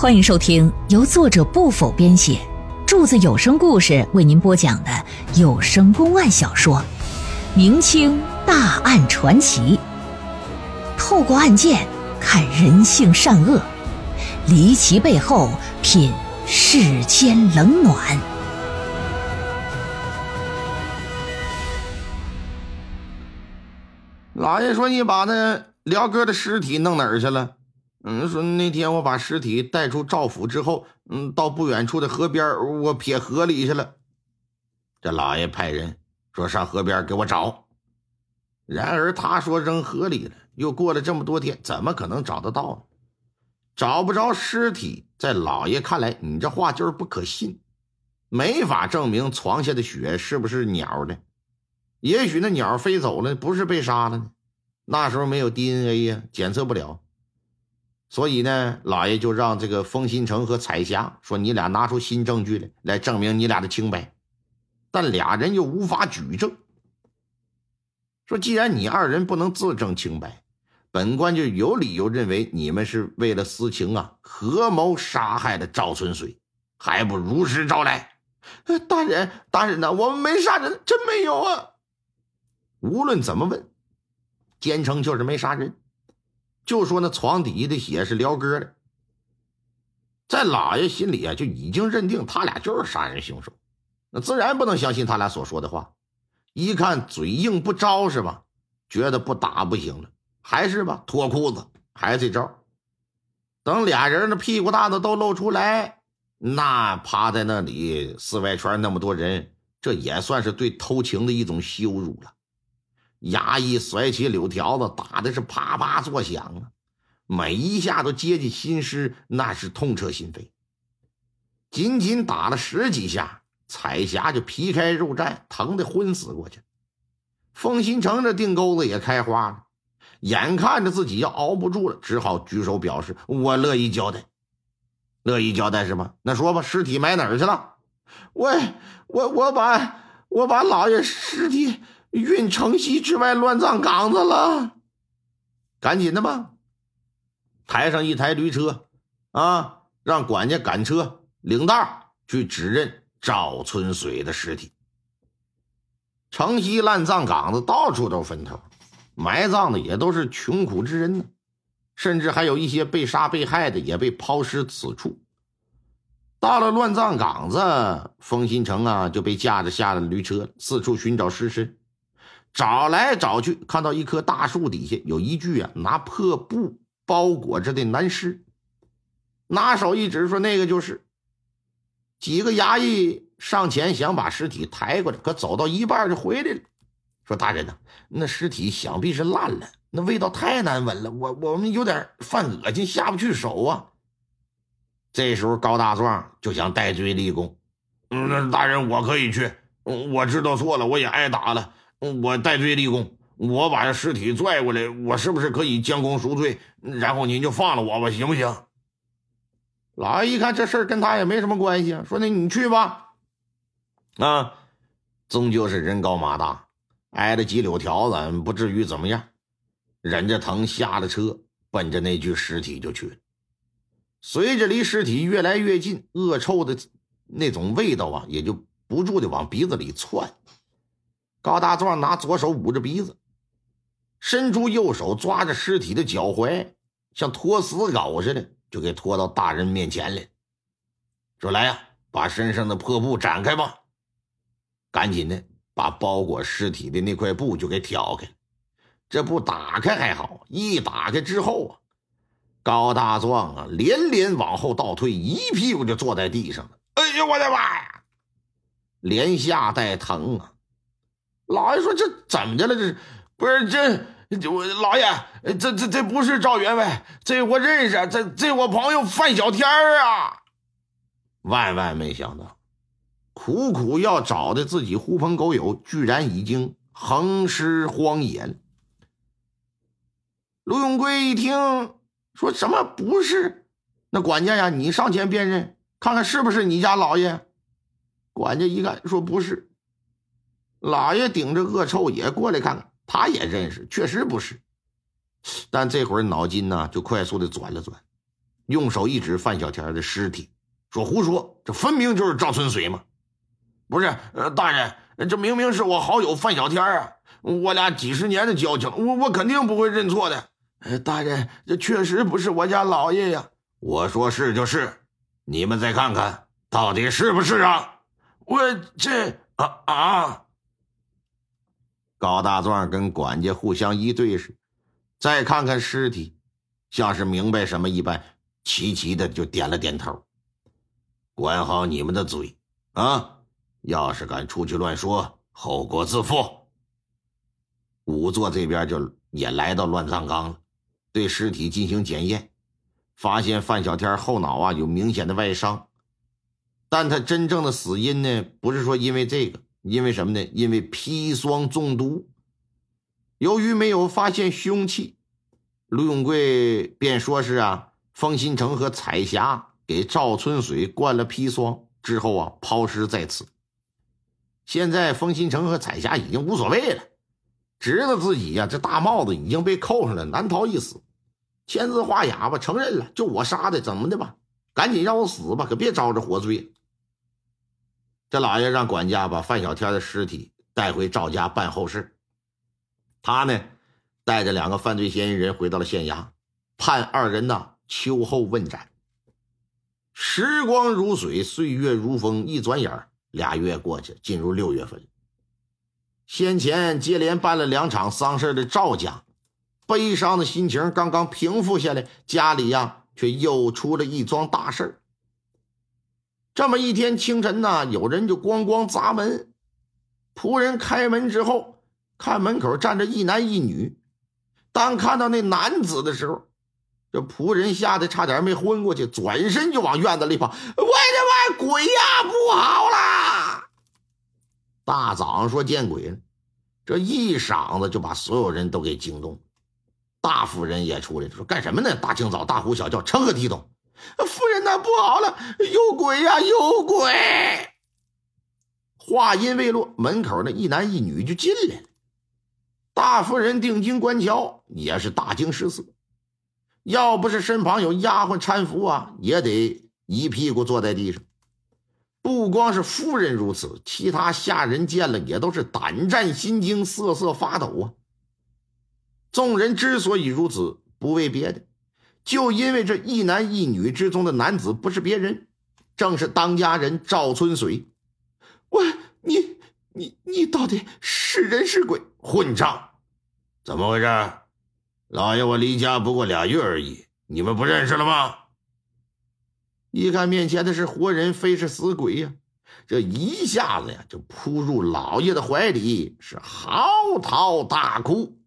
欢迎收听由作者不否编写，柱子有声故事为您播讲的有声公案小说《明清大案传奇》，透过案件看人性善恶，离奇背后品世间冷暖。老爷说：“你把那辽哥的尸体弄哪儿去了？”嗯，说那天我把尸体带出赵府之后，嗯，到不远处的河边，我撇河里去了。这老爷派人说上河边给我找。然而他说扔河里了，又过了这么多天，怎么可能找得到呢？找不着尸体，在老爷看来，你这话就是不可信，没法证明床下的血是不是鸟的。也许那鸟飞走了，不是被杀了呢。那时候没有 DNA 呀，检测不了。所以呢，老爷就让这个风新城和彩霞说：“你俩拿出新证据来，来证明你俩的清白。”但俩人又无法举证。说：“既然你二人不能自证清白，本官就有理由认为你们是为了私情啊，合谋杀害了赵存水，还不如实招来。”大人，大人呐，我们没杀人，真没有啊！无论怎么问，坚称就是没杀人。就说那床底下的血是辽哥的，在老爷心里啊，就已经认定他俩就是杀人凶手，那自然不能相信他俩所说的话。一看嘴硬不招是吧？觉得不打不行了，还是吧，脱裤子，还是这招。等俩人的屁股大的都露出来，那趴在那里四外圈那么多人，这也算是对偷情的一种羞辱了。衙役甩起柳条子，打的是啪啪作响啊！每一下都接近心尸，那是痛彻心扉。仅仅打了十几下，彩霞就皮开肉绽，疼得昏死过去。风新城这腚钩子也开花了，眼看着自己要熬不住了，只好举手表示：“我乐意交代，乐意交代是吧？那说吧，尸体埋哪儿去了？我我我把我把老爷尸体。”运城西之外乱葬岗子了，赶紧的吧！抬上一台驴车，啊，让管家赶车领道去指认赵春水的尸体。城西烂葬岗子到处都是坟头，埋葬的也都是穷苦之人呢，甚至还有一些被杀被害的也被抛尸此处。到了乱葬岗子，封新城啊就被架着下了驴车，四处寻找尸身。找来找去，看到一棵大树底下有一具啊拿破布包裹着的男尸，拿手一指说：“那个就是。”几个衙役上前想把尸体抬过来，可走到一半就回来了，说：“大人呐，那尸体想必是烂了，那味道太难闻了，我我们有点犯恶心，下不去手啊。”这时候高大壮就想戴罪立功：“嗯，大人我可以去，我知道错了，我也挨打了。”我戴罪立功，我把这尸体拽过来，我是不是可以将功赎罪？然后您就放了我吧，行不行？老爷一看这事儿跟他也没什么关系啊，说：“那你去吧。”啊，终究是人高马大，挨了几柳条子，不至于怎么样。忍着疼下了车，奔着那具尸体就去了。随着离尸体越来越近，恶臭的那种味道啊，也就不住的往鼻子里窜。高大壮拿左手捂着鼻子，伸出右手抓着尸体的脚踝，像拖死狗似的，就给拖到大人面前来，说：“来呀，把身上的破布展开吧。”赶紧的把包裹尸体的那块布就给挑开。这布打开还好，一打开之后啊，高大壮啊连连往后倒退，一屁股就坐在地上了。哎呦，我的妈呀！连吓带疼啊！老爷说：“这怎么的了？这不是这我老爷，这这这不是赵员外，这我认识，这这我朋友范小天啊！万万没想到，苦苦要找的自己狐朋狗友，居然已经横尸荒野了。”卢永贵一听，说什么不是？那管家呀，你上前辨认，看看是不是你家老爷？管家一看，说不是。老爷顶着恶臭也过来看看，他也认识，确实不是。但这会儿脑筋呢就快速的转了转，用手一指范小天的尸体，说：“胡说，这分明就是赵春水嘛！不是，呃，大人，这明明是我好友范小天啊，我俩几十年的交情，我我肯定不会认错的。呃，大人，这确实不是我家老爷呀。我说是就是，你们再看看，到底是不是啊？我这啊啊！高大壮跟管家互相一对视，再看看尸体，像是明白什么一般。齐齐的就点了点头，管好你们的嘴啊！要是敢出去乱说，后果自负。仵作这边就也来到乱葬岗了，对尸体进行检验，发现范小天后脑啊有明显的外伤，但他真正的死因呢，不是说因为这个，因为什么呢？因为砒霜中毒。由于没有发现凶器，卢永贵便说是啊。风新城和彩霞给赵春水灌了砒霜之后啊，抛尸在此。现在风新城和彩霞已经无所谓了，知道自己呀这大帽子已经被扣上了，难逃一死。签字画押吧，承认了，就我杀的，怎么的吧？赶紧让我死吧，可别招着活罪。这老爷让管家把范小天的尸体带回赵家办后事。他呢，带着两个犯罪嫌疑人回到了县衙，判二人呢。秋后问斩。时光如水，岁月如风，一转眼俩月过去，进入六月份。先前接连办了两场丧事的赵家，悲伤的心情刚刚平复下来，家里呀却又出了一桩大事这么一天清晨呢，有人就咣咣砸门，仆人开门之后，看门口站着一男一女，当看到那男子的时候。这仆人吓得差点没昏过去，转身就往院子里跑。喂的喂，鬼呀，不好啦！大早上说见鬼了，这一嗓子就把所有人都给惊动。大夫人也出来了，说干什么呢？大清早大呼小叫，成何体统？夫人呐，不好了，有鬼呀，有鬼！话音未落，门口那一男一女就进来了。大夫人定睛观瞧，也是大惊失色。要不是身旁有丫鬟搀扶啊，也得一屁股坐在地上。不光是夫人如此，其他下人见了也都是胆战心惊、瑟瑟发抖啊。众人之所以如此，不为别的，就因为这一男一女之中的男子不是别人，正是当家人赵春水。喂，你你你到底是人是鬼？混账！怎么回事？老爷，我离家不过俩月而已，你们不认识了吗？一看面前的是活人，非是死鬼呀！这一下子呀，就扑入老爷的怀里，是嚎啕大哭。